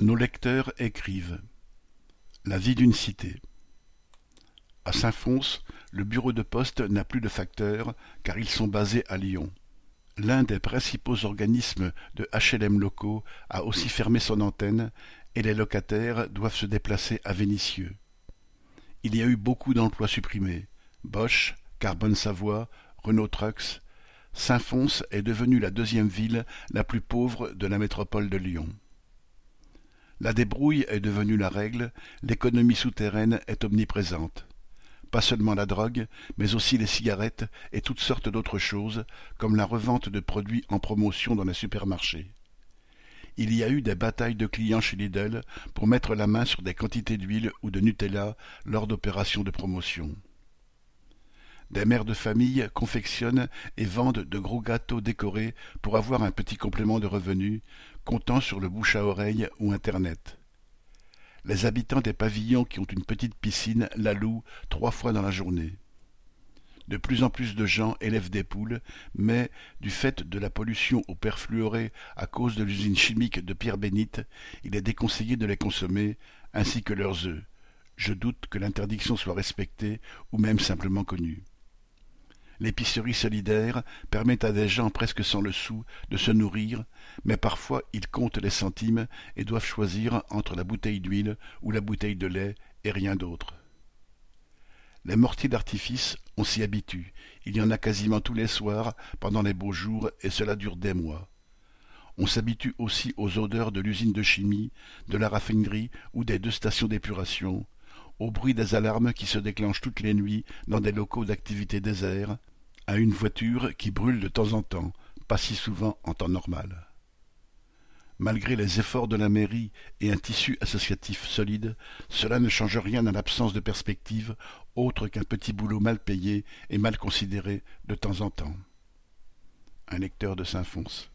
Nos lecteurs écrivent. La vie d'une cité. À Saint-Fons, le bureau de poste n'a plus de facteurs car ils sont basés à Lyon. L'un des principaux organismes de HLM locaux a aussi fermé son antenne et les locataires doivent se déplacer à Vénissieux. Il y a eu beaucoup d'emplois supprimés. Bosch, Carbone Savoie, Renault Trucks. Saint-Fons est devenue la deuxième ville la plus pauvre de la métropole de Lyon. La débrouille est devenue la règle, l'économie souterraine est omniprésente. Pas seulement la drogue, mais aussi les cigarettes et toutes sortes d'autres choses, comme la revente de produits en promotion dans les supermarchés. Il y a eu des batailles de clients chez Lidl pour mettre la main sur des quantités d'huile ou de Nutella lors d'opérations de promotion. Des mères de famille confectionnent et vendent de gros gâteaux décorés pour avoir un petit complément de revenus, comptant sur le bouche à oreille ou Internet. Les habitants des pavillons qui ont une petite piscine la louent trois fois dans la journée. De plus en plus de gens élèvent des poules, mais, du fait de la pollution au perfluoré à cause de l'usine chimique de Pierre Bénite, il est déconseillé de les consommer, ainsi que leurs œufs. Je doute que l'interdiction soit respectée ou même simplement connue. L'épicerie solidaire permet à des gens presque sans le sou de se nourrir, mais parfois ils comptent les centimes et doivent choisir entre la bouteille d'huile ou la bouteille de lait et rien d'autre. Les mortiers d'artifice, on s'y habitue, il y en a quasiment tous les soirs pendant les beaux jours et cela dure des mois. On s'habitue aussi aux odeurs de l'usine de chimie, de la raffinerie ou des deux stations d'épuration, au bruit des alarmes qui se déclenchent toutes les nuits dans des locaux d'activité désert, à une voiture qui brûle de temps en temps, pas si souvent en temps normal. Malgré les efforts de la mairie et un tissu associatif solide, cela ne change rien à l'absence de perspective autre qu'un petit boulot mal payé et mal considéré de temps en temps. Un lecteur de Saint-Fons.